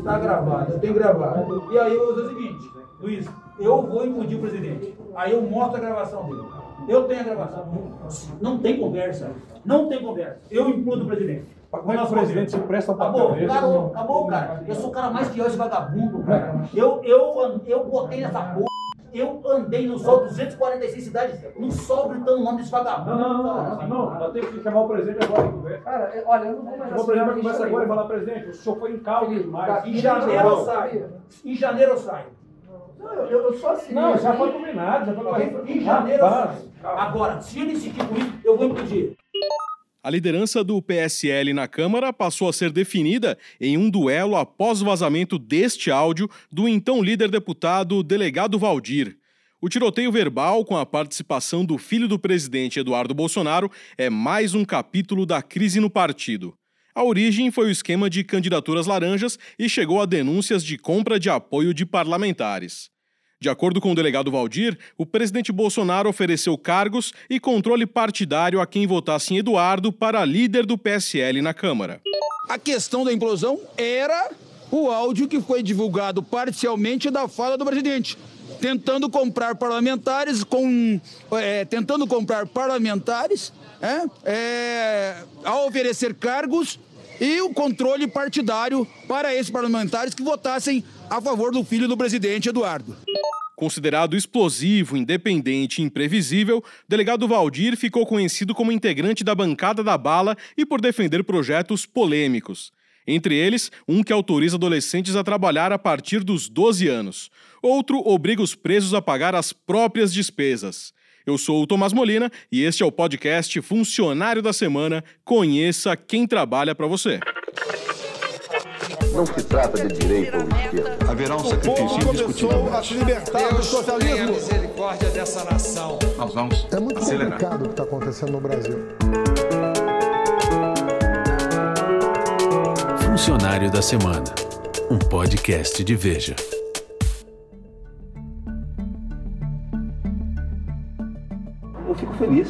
está gravado, eu tenho gravado. E aí eu vou dizer o seguinte, Luiz, eu vou impedir o presidente. Aí eu mostro a gravação dele. Eu tenho a gravação. Não tem conversa. Não tem conversa. Eu implodo o presidente. Como é que o presidente se presta para Acabou, acabou, acabou, cara. Eu sou o cara mais fiel esse vagabundo, cara. Eu, eu, eu botei nessa porra. Eu andei no sol 246 cidades, no sol gritando o nome desse vagabundo. Não, não, não, não, não, que chamar o presidente agora conversa. Cara, olha, eu não vou mais O presidente vai conversar agora e falar, presidente, o senhor foi em calma demais. Em janeiro eu saio. Em janeiro eu saio. Não, eu, eu sou assim. Não, já foi combinado, já foi combinado. Em janeiro eu saio. Agora, se ele insistir com isso, eu vou impedir. A liderança do PSL na Câmara passou a ser definida em um duelo após o vazamento deste áudio do então líder deputado delegado Valdir. O tiroteio verbal, com a participação do filho do presidente Eduardo Bolsonaro, é mais um capítulo da crise no partido. A origem foi o esquema de candidaturas laranjas e chegou a denúncias de compra de apoio de parlamentares. De acordo com o delegado Valdir, o presidente Bolsonaro ofereceu cargos e controle partidário a quem votasse em Eduardo para líder do PSL na Câmara. A questão da implosão era o áudio que foi divulgado parcialmente da fala do presidente, tentando comprar parlamentares com, é, tentando comprar parlamentares, é, é, a oferecer cargos e o controle partidário para esses parlamentares que votassem a favor do filho do presidente Eduardo. Considerado explosivo, independente e imprevisível, delegado Valdir ficou conhecido como integrante da bancada da bala e por defender projetos polêmicos. Entre eles, um que autoriza adolescentes a trabalhar a partir dos 12 anos. Outro obriga os presos a pagar as próprias despesas. Eu sou o Tomás Molina e este é o podcast Funcionário da Semana. Conheça quem trabalha para você. Não se trata de direita ou esquerda. Haverá um sacrifício indiscutível. a se libertar do socialismo. misericórdia dessa nação. Nós vamos É muito acelerar. complicado o que está acontecendo no Brasil. Funcionário da Semana, um podcast de Veja. Eu fico feliz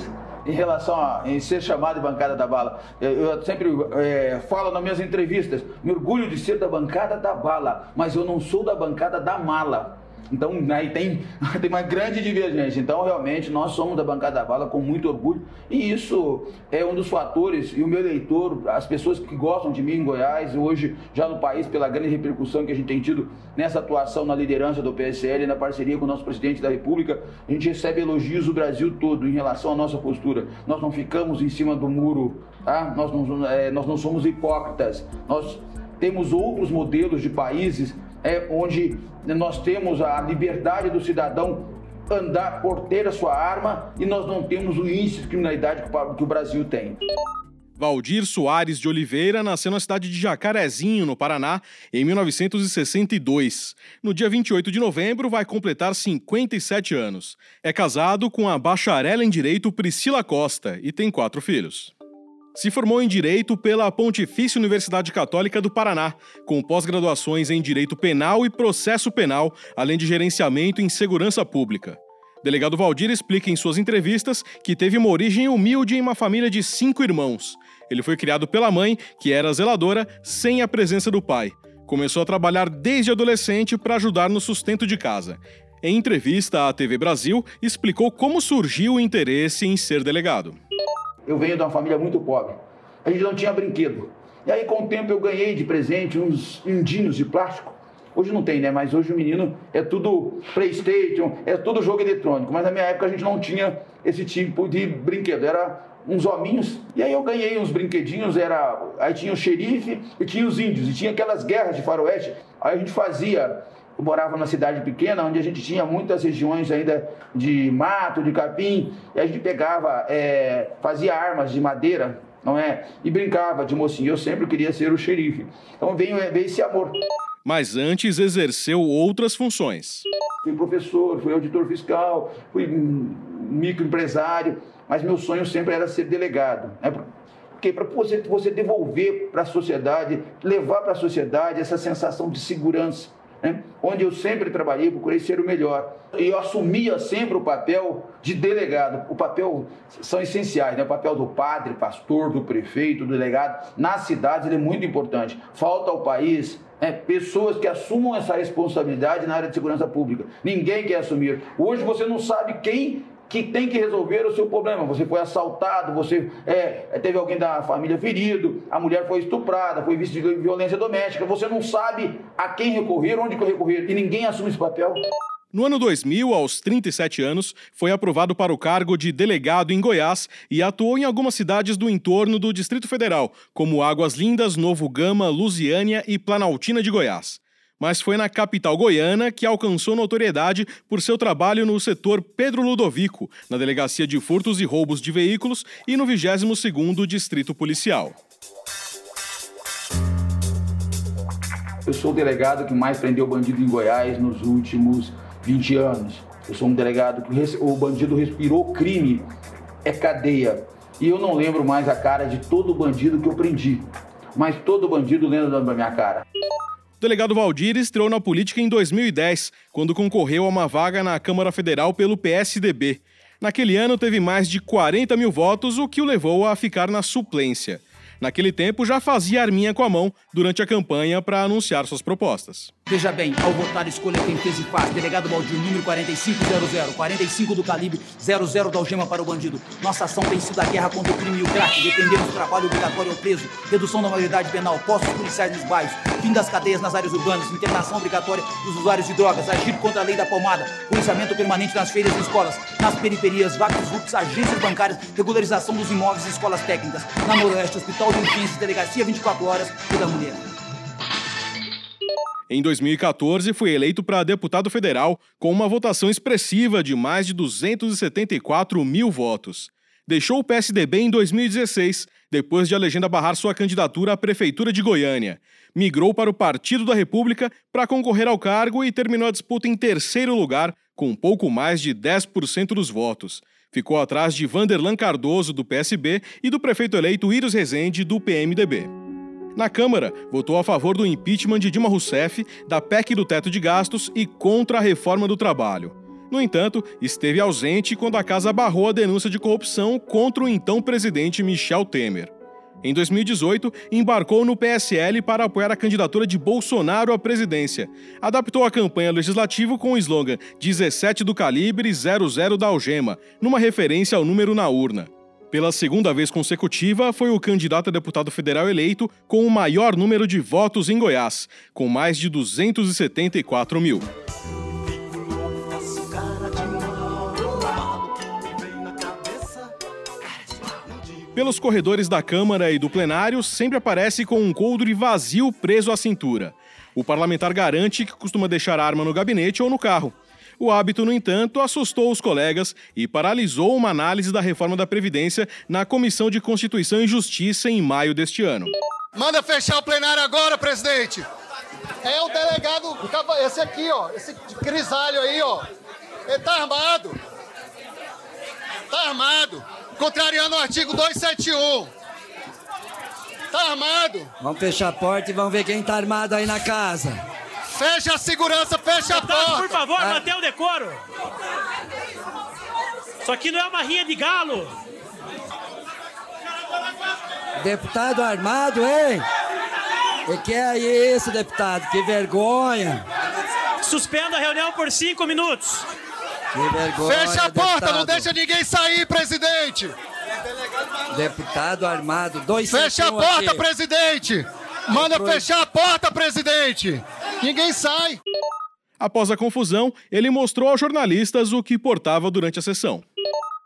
em relação a em ser chamado de bancada da bala. Eu, sempre é, falo nas minhas entrevistas, me orgulho de ser da bancada da bala, mas eu não sou da bancada da mala. Então aí tem, tem uma grande divergência. Então realmente nós somos da bancada da bala com muito orgulho e isso é um dos fatores e o meu eleitor, as pessoas que gostam de mim em Goiás, hoje já no país pela grande repercussão que a gente tem tido nessa atuação na liderança do PSL, na parceria com o nosso presidente da República, a gente recebe elogios do Brasil todo em relação à nossa postura. Nós não ficamos em cima do muro, tá? nós, não, é, nós não somos hipócritas, nós temos outros modelos de países é, onde nós temos a liberdade do cidadão andar por ter a sua arma e nós não temos o índice de criminalidade que o- Brasil tem. Valdir Soares de Oliveira nasceu na cidade de Jacarezinho, no Paraná, em 1962. No dia 28 de novembro, vai completar 57 anos. É casado com a bacharel em Direito Priscila Costa e tem quatro filhos. Se formou em Direito pela Pontifícia Universidade Católica do Paraná, com pós-graduações em Direito Penal e Processo Penal, além de gerenciamento em Segurança Pública. Delegado Valdir explica em suas entrevistas que teve uma origem humilde em uma família de cinco irmãos. Ele foi criado pela mãe, que era zeladora, sem a presença do pai. Começou a trabalhar desde adolescente para ajudar no sustento de casa. Em entrevista à TV Brasil, explicou como surgiu o interesse em ser delegado. Eu venho de uma família muito pobre. A gente não tinha brinquedo. E aí, com o tempo, eu ganhei de presente uns indinhos de plástico. Hoje não tem, né? Mas hoje o menino é tudo PlayStation, é tudo jogo eletrônico. Mas na minha época a gente não tinha esse tipo de brinquedo. Era uns hominhos. E aí eu ganhei uns brinquedinhos. Era aí tinha o xerife e tinha os índios. E tinha aquelas guerras de faroeste. Aí a gente fazia eu morava numa cidade pequena, onde a gente tinha muitas regiões ainda de mato, de capim, e a gente pegava, é, fazia armas de madeira, não é? E brincava de mocinho. Eu sempre queria ser o xerife. Então veio, veio esse amor. Mas antes exerceu outras funções. Fui professor, fui auditor fiscal, fui microempresário, mas meu sonho sempre era ser delegado. Né? Porque para você, você devolver para a sociedade, levar para a sociedade essa sensação de segurança. Né? onde eu sempre trabalhei, procurei ser o melhor. E eu assumia sempre o papel de delegado. O papel são essenciais, né? O papel do padre, pastor, do prefeito, do delegado. Nas cidades ele é muito importante. Falta ao país é, pessoas que assumam essa responsabilidade na área de segurança pública. Ninguém quer assumir. Hoje você não sabe quem que tem que resolver o seu problema. Você foi assaltado, você é, teve alguém da família ferido, a mulher foi estuprada, foi vítima de violência doméstica. Você não sabe a quem recorrer, onde recorrer, e ninguém assume esse papel. No ano 2000, aos 37 anos, foi aprovado para o cargo de delegado em Goiás e atuou em algumas cidades do entorno do Distrito Federal, como Águas Lindas, Novo Gama, Lusiânia e Planaltina de Goiás mas foi na capital goiana que alcançou notoriedade por seu trabalho no setor Pedro Ludovico, na Delegacia de Furtos e Roubos de Veículos e no 22º Distrito Policial. Eu sou o delegado que mais prendeu bandido em Goiás nos últimos 20 anos. Eu sou um delegado que o bandido respirou crime, é cadeia. E eu não lembro mais a cara de todo bandido que eu prendi. Mas todo bandido lembra da minha cara. O delegado Valdir estreou na política em 2010, quando concorreu a uma vaga na Câmara Federal pelo PSDB. Naquele ano, teve mais de 40 mil votos, o que o levou a ficar na suplência. Naquele tempo, já fazia arminha com a mão durante a campanha para anunciar suas propostas. Veja bem, ao votar, escolha quem fez e faz. Delegado Baldir, número 4500, 45 do calibre, 00 da algema para o bandido. Nossa ação tem sido a guerra contra o crime e o crack. Defendemos o trabalho obrigatório ao preso, redução da maioridade penal, postos policiais nos bairros, fim das cadeias nas áreas urbanas, internação obrigatória dos usuários de drogas, agir contra a lei da palmada, policiamento permanente nas feiras e escolas, nas periferias, vacos, VUPs, agências bancárias, regularização dos imóveis e escolas técnicas. Na Noroeste, Hospital de Urgências, Delegacia 24 Horas e da Mulher. Em 2014, foi eleito para deputado federal com uma votação expressiva de mais de 274 mil votos. Deixou o PSDB em 2016, depois de a legenda barrar sua candidatura à prefeitura de Goiânia. Migrou para o Partido da República para concorrer ao cargo e terminou a disputa em terceiro lugar, com pouco mais de 10% dos votos. Ficou atrás de Vanderlan Cardoso, do PSB, e do prefeito eleito Iros Rezende, do PMDB. Na Câmara, votou a favor do impeachment de Dilma Rousseff, da PEC do teto de gastos e contra a reforma do trabalho. No entanto, esteve ausente quando a casa barrou a denúncia de corrupção contra o então presidente Michel Temer. Em 2018, embarcou no PSL para apoiar a candidatura de Bolsonaro à presidência. Adaptou a campanha legislativa com o slogan 17 do calibre 00 da algema, numa referência ao número na urna. Pela segunda vez consecutiva, foi o candidato a deputado federal eleito com o maior número de votos em Goiás, com mais de 274 mil. Pelos corredores da Câmara e do plenário, sempre aparece com um coldre vazio preso à cintura. O parlamentar garante que costuma deixar a arma no gabinete ou no carro. O hábito, no entanto, assustou os colegas e paralisou uma análise da reforma da Previdência na Comissão de Constituição e Justiça em maio deste ano. Manda fechar o plenário agora, presidente! É o delegado, esse aqui, ó, esse grisalho aí, ó. Ele tá armado. Tá armado. Contrariando o artigo 271. Tá armado. Vamos fechar a porta e vamos ver quem tá armado aí na casa. Fecha a segurança, fecha a porta. Por favor, ah. mantenha o decoro. Isso aqui não é uma rinha de galo. Deputado armado, hein? E que é isso, deputado? Que vergonha. Suspenda a reunião por cinco minutos. Que vergonha. Fecha a porta, deputado. não deixa ninguém sair, presidente. Deputado armado, dois Fecha a porta, aqui. presidente. Manda fechar a porta, presidente. Ninguém sai. Após a confusão, ele mostrou aos jornalistas o que portava durante a sessão.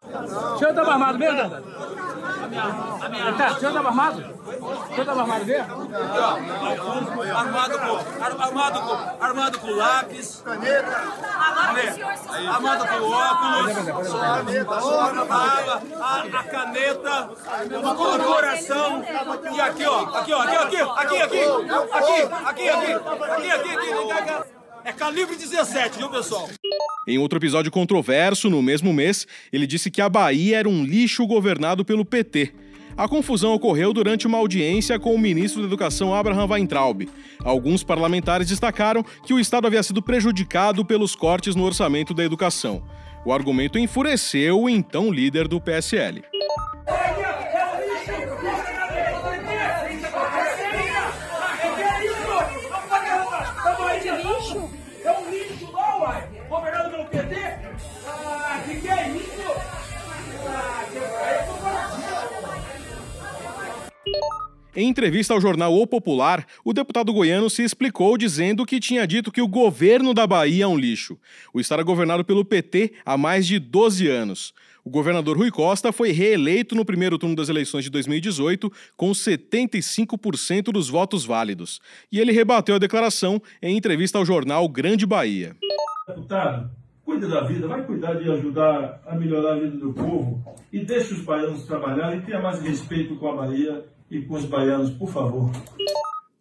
O senhor estava armado mesmo? Tá, o senhor estava armado? O senhor estava armado mesmo? Armado com, armado com, armado com lápis. Caneta. Armado com óculos. Caneta. a, A, a caneta. O coração. E aqui, ó. Aqui, ó. Aqui, aqui, aqui. Aqui, aqui. Aqui, aqui. Aqui, aqui. É calibre 17, viu, pessoal? Em outro episódio controverso, no mesmo mês, ele disse que a Bahia era um lixo governado pelo PT. A confusão ocorreu durante uma audiência com o ministro da Educação Abraham Weintraub. Alguns parlamentares destacaram que o Estado havia sido prejudicado pelos cortes no orçamento da educação. O argumento enfureceu o então líder do PSL. Em entrevista ao jornal O Popular, o deputado goiano se explicou dizendo que tinha dito que o governo da Bahia é um lixo. O estado é governado pelo PT há mais de 12 anos. O governador Rui Costa foi reeleito no primeiro turno das eleições de 2018 com 75% dos votos válidos. E ele rebateu a declaração em entrevista ao jornal Grande Bahia. Deputado, cuide da vida, vai cuidar de ajudar a melhorar a vida do povo e deixe os baianos trabalhar e tenha mais respeito com a Bahia e com os baianos, por favor.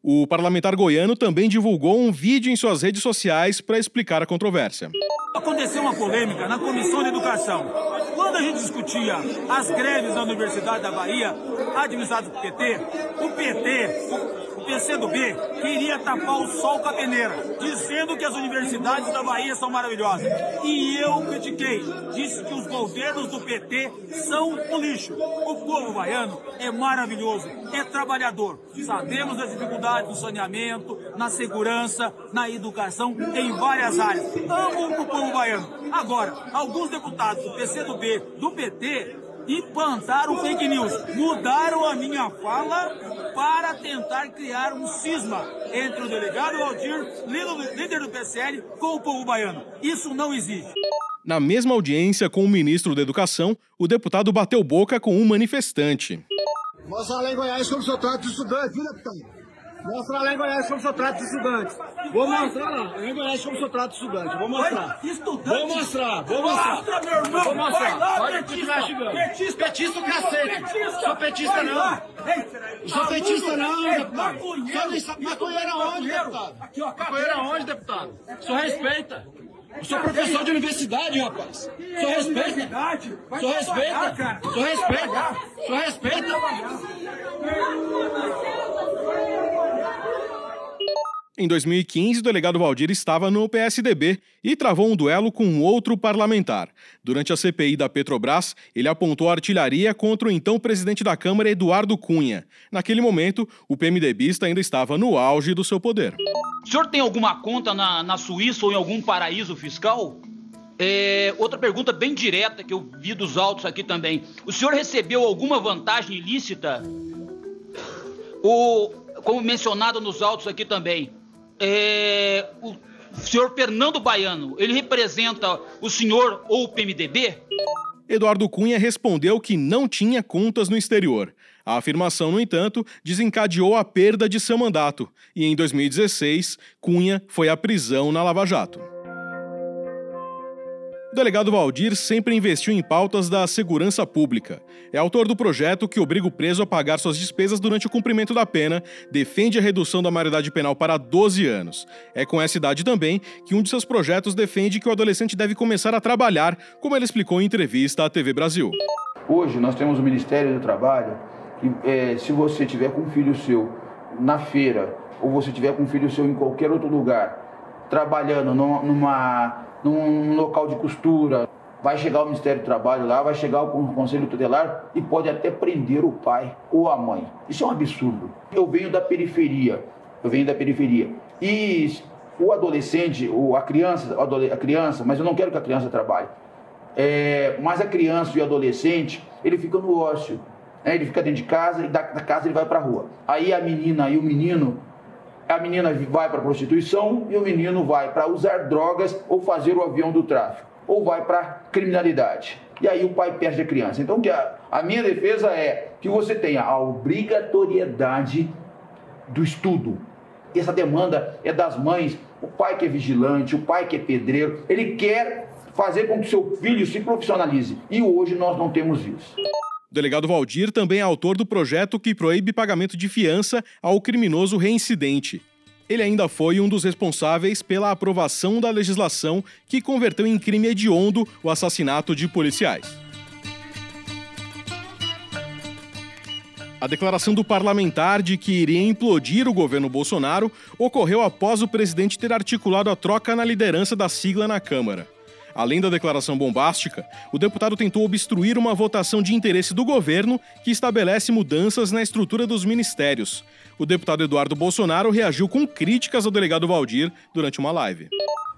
O parlamentar goiano também divulgou um vídeo em suas redes sociais para explicar a controvérsia. Aconteceu uma polêmica na Comissão de Educação. Quando a gente discutia as greves da Universidade da Bahia, administradas pelo PT, o PT, o PCdoB, queria tapar o sol com a peneira, dizendo que as universidades da Bahia são maravilhosas. E eu critiquei, disse que os governos do PT são um lixo. O povo baiano é maravilhoso, é trabalhador. Sabemos das dificuldades no saneamento, na segurança, na educação, em várias áreas. Amo o povo baiano. Agora, alguns deputados do PCdoB, do PT, implantaram fake news, mudaram a minha fala para tentar criar um cisma entre o delegado Valdir, líder do PSL, com o povo baiano. Isso não existe. Na mesma audiência com o ministro da Educação, o deputado bateu boca com um manifestante. Mostra lá em Goiás como de estudante, viu, deputado? Mostra lá em Goiás como sou trato de estudantes. Vou mostrar lá, em Goiás como sou trato de estudante. Vou mostrar. Vou mostrar, vou mostrar. Mostra, meu irmão. Vou mostrar. Vai lá, Pode petista. continuar chegando. Petista. Petista o cacete. Petista. Sou petista não. Ei, Sou petista não, Ei, deputado. maconheiro. Maconheiro aonde, deputado? Aqui, ó, Maconheiro aonde, deputado? Só respeita. Eu sou professor de universidade, rapaz. Só respeita. Só respeita. Só respeita. Só respeita. Em 2015, o delegado Valdir estava no PSDB e travou um duelo com outro parlamentar. Durante a CPI da Petrobras, ele apontou artilharia contra o então presidente da Câmara, Eduardo Cunha. Naquele momento, o PMDBista ainda estava no auge do seu poder. O senhor tem alguma conta na, na Suíça ou em algum paraíso fiscal? É, outra pergunta bem direta que eu vi dos autos aqui também. O senhor recebeu alguma vantagem ilícita? O, como mencionado nos autos aqui também, é, o senhor Fernando Baiano, ele representa o senhor ou o PMDB? Eduardo Cunha respondeu que não tinha contas no exterior. A afirmação, no entanto, desencadeou a perda de seu mandato e, em 2016, Cunha foi à prisão na Lava Jato. O delegado Valdir sempre investiu em pautas da segurança pública. É autor do projeto que obriga o preso a pagar suas despesas durante o cumprimento da pena, defende a redução da maioridade penal para 12 anos. É com essa idade também que um de seus projetos defende que o adolescente deve começar a trabalhar, como ele explicou em entrevista à TV Brasil. Hoje nós temos o Ministério do Trabalho que é, se você tiver com um filho seu na feira ou você tiver com um filho seu em qualquer outro lugar trabalhando numa, numa num local de costura, vai chegar o Ministério do Trabalho lá, vai chegar o Conselho Tutelar e pode até prender o pai ou a mãe. Isso é um absurdo. Eu venho da periferia, eu venho da periferia. E o adolescente, ou a criança, a criança, mas eu não quero que a criança trabalhe. É, mas a criança e o adolescente, ele fica no ócio. Né? Ele fica dentro de casa e da, da casa ele vai para a rua. Aí a menina e o menino a menina vai para a prostituição e o menino vai para usar drogas ou fazer o avião do tráfico, ou vai para criminalidade. E aí o pai perde a criança. Então a, a minha defesa é que você tenha a obrigatoriedade do estudo. Essa demanda é das mães, o pai que é vigilante, o pai que é pedreiro, ele quer fazer com que seu filho se profissionalize. E hoje nós não temos isso. O delegado Valdir também é autor do projeto que proíbe pagamento de fiança ao criminoso reincidente. Ele ainda foi um dos responsáveis pela aprovação da legislação que converteu em crime hediondo o assassinato de policiais. A declaração do parlamentar de que iria implodir o governo Bolsonaro ocorreu após o presidente ter articulado a troca na liderança da sigla na Câmara. Além da declaração bombástica, o deputado tentou obstruir uma votação de interesse do governo que estabelece mudanças na estrutura dos ministérios. O deputado Eduardo Bolsonaro reagiu com críticas ao delegado Valdir durante uma live.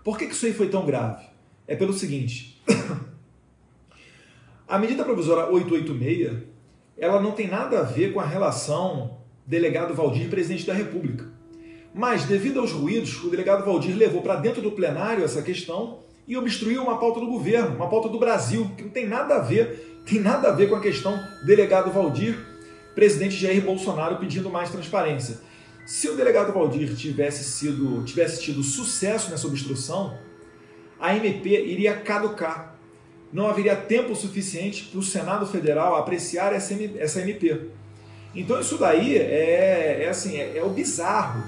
Por que isso aí foi tão grave? É pelo seguinte: a medida provisória 886 ela não tem nada a ver com a relação delegado Valdir presidente da República. Mas, devido aos ruídos, o delegado Valdir levou para dentro do plenário essa questão e obstruiu uma pauta do governo, uma pauta do Brasil, que não tem nada a ver, tem nada a ver com a questão delegado Valdir, presidente Jair Bolsonaro pedindo mais transparência. Se o delegado Valdir tivesse sido tivesse tido sucesso nessa obstrução, a MP iria caducar. Não haveria tempo suficiente para o Senado Federal apreciar essa MP. Então isso daí é, é assim, é, é, o bizarro.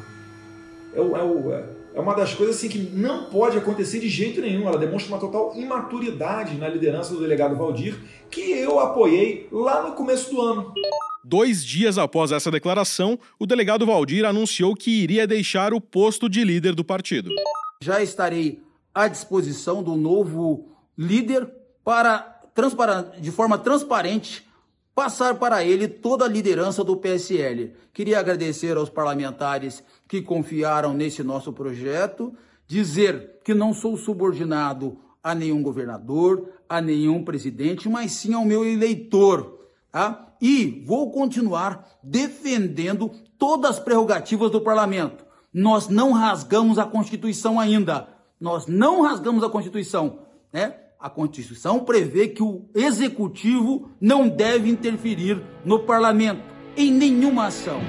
É, o, é, o, é uma das coisas assim, que não pode acontecer de jeito nenhum. Ela demonstra uma total imaturidade na liderança do delegado Valdir, que eu apoiei lá no começo do ano. Dois dias após essa declaração, o delegado Valdir anunciou que iria deixar o posto de líder do partido. Já estarei à disposição do novo líder para, de forma transparente, passar para ele toda a liderança do PSL. Queria agradecer aos parlamentares que confiaram nesse nosso projeto, dizer que não sou subordinado a nenhum governador, a nenhum presidente, mas sim ao meu eleitor. Tá? E vou continuar defendendo todas as prerrogativas do parlamento. Nós não rasgamos a Constituição ainda. Nós não rasgamos a Constituição. Né? A Constituição prevê que o executivo não deve interferir no parlamento em nenhuma ação.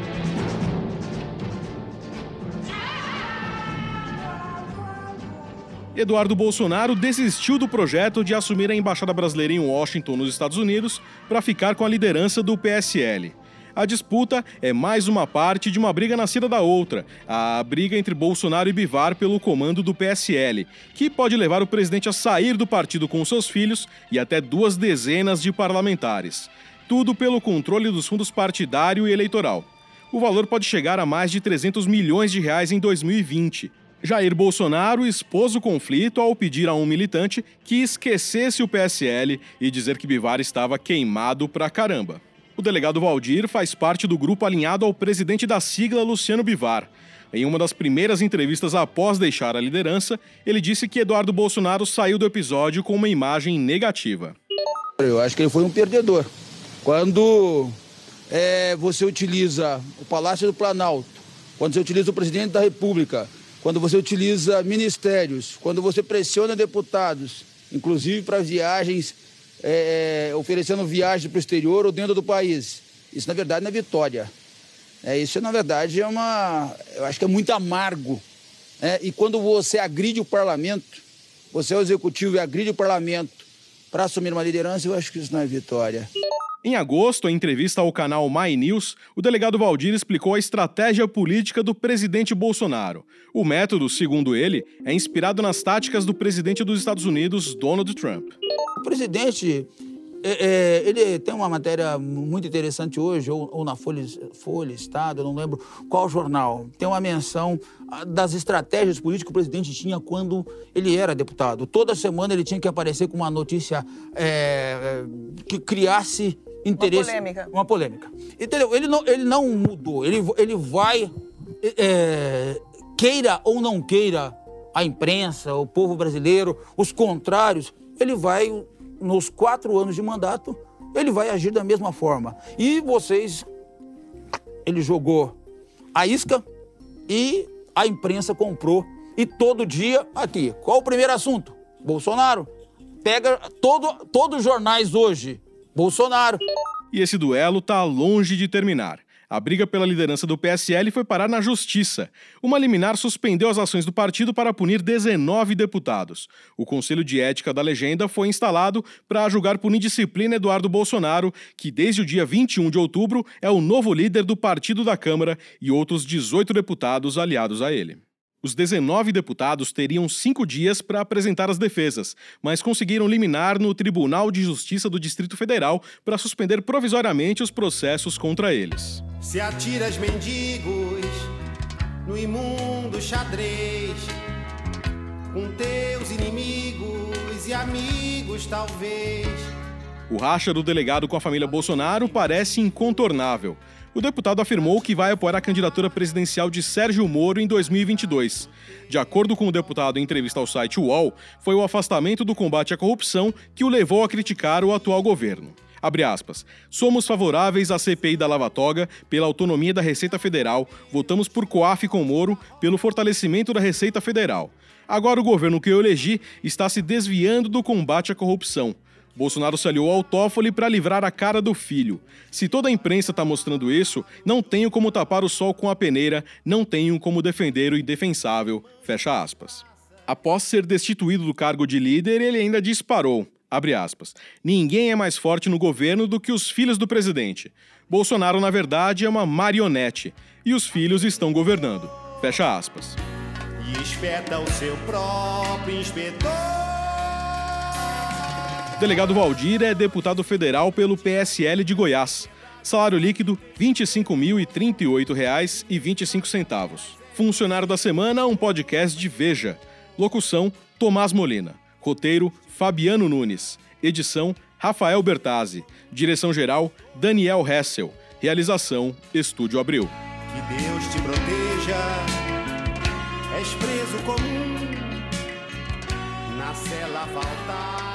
Eduardo Bolsonaro desistiu do projeto de assumir a embaixada brasileira em Washington, nos Estados Unidos, para ficar com a liderança do PSL. A disputa é mais uma parte de uma briga nascida da outra, a briga entre Bolsonaro e Bivar pelo comando do PSL, que pode levar o presidente a sair do partido com seus filhos e até duas dezenas de parlamentares. Tudo pelo controle dos fundos partidário e eleitoral. O valor pode chegar a mais de 300 milhões de reais em 2020. Jair Bolsonaro expôs o conflito ao pedir a um militante que esquecesse o PSL e dizer que Bivar estava queimado pra caramba. O delegado Valdir faz parte do grupo alinhado ao presidente da sigla, Luciano Bivar. Em uma das primeiras entrevistas após deixar a liderança, ele disse que Eduardo Bolsonaro saiu do episódio com uma imagem negativa. Eu acho que ele foi um perdedor. Quando é, você utiliza o Palácio do Planalto, quando você utiliza o presidente da República, quando você utiliza ministérios, quando você pressiona deputados, inclusive para viagens é, é, oferecendo viagem para o exterior ou dentro do país. Isso, na verdade, não é vitória. É, isso, na verdade, é uma. Eu acho que é muito amargo. É, e quando você agride o parlamento, você é o executivo e agride o parlamento para assumir uma liderança, eu acho que isso não é vitória. Em agosto, em entrevista ao canal My News, o delegado Valdir explicou a estratégia política do presidente Bolsonaro. O método, segundo ele, é inspirado nas táticas do presidente dos Estados Unidos, Donald Trump. O presidente é, é, ele tem uma matéria muito interessante hoje, ou, ou, na Folha, Folha Estado, não lembro qual jornal. Tem uma menção ah, das estratégias políticas que o presidente tinha quando ele era deputado. Toda semana ele tinha que aparecer com uma notícia é, que criasse interesse. Uma polêmica. Uma polêmica. Entendeu? Ele não, ele não mudou. Ele, ele vai, é, queira ou não queira, a imprensa, o povo brasileiro, os contrários, ele vai, nos quatro anos de mandato, ele vai agir da mesma forma. E vocês, ele jogou a isca e a imprensa comprou. E todo dia, aqui, qual o primeiro assunto? Bolsonaro. Pega todo, todos os jornais hoje, Bolsonaro. E esse duelo está longe de terminar. A briga pela liderança do PSL foi parar na justiça. Uma liminar suspendeu as ações do partido para punir 19 deputados. O Conselho de Ética da Legenda foi instalado para julgar por indisciplina Eduardo Bolsonaro, que desde o dia 21 de outubro é o novo líder do partido da Câmara e outros 18 deputados aliados a ele. Os 19 deputados teriam cinco dias para apresentar as defesas, mas conseguiram liminar no Tribunal de Justiça do Distrito Federal para suspender provisoriamente os processos contra eles. Se atiras mendigos no imundo xadrez, com teus inimigos e amigos, talvez. O racha do delegado com a família Bolsonaro parece incontornável o deputado afirmou que vai apoiar a candidatura presidencial de Sérgio Moro em 2022. De acordo com o deputado em entrevista ao site UOL, foi o afastamento do combate à corrupção que o levou a criticar o atual governo. Aspas. Somos favoráveis à CPI da Lava Toga pela autonomia da Receita Federal, votamos por COAF com Moro pelo fortalecimento da Receita Federal. Agora o governo que eu elegi está se desviando do combate à corrupção. Bolsonaro se aliou ao Toffoli para livrar a cara do filho. Se toda a imprensa está mostrando isso, não tenho como tapar o sol com a peneira, não tenho como defender o indefensável. Fecha aspas. Após ser destituído do cargo de líder, ele ainda disparou. Abre aspas. Ninguém é mais forte no governo do que os filhos do presidente. Bolsonaro, na verdade, é uma marionete. E os filhos estão governando. Fecha aspas. E espeta o seu próprio inspetor. Delegado Valdir é deputado federal pelo PSL de Goiás. Salário líquido R$ 25.038,25. Funcionário da semana, um podcast de Veja. Locução: Tomás Molina. Roteiro: Fabiano Nunes. Edição: Rafael Bertazzi. Direção-geral: Daniel Hessel. Realização: Estúdio Abril. Que Deus te proteja. És preso comum na cela faltar.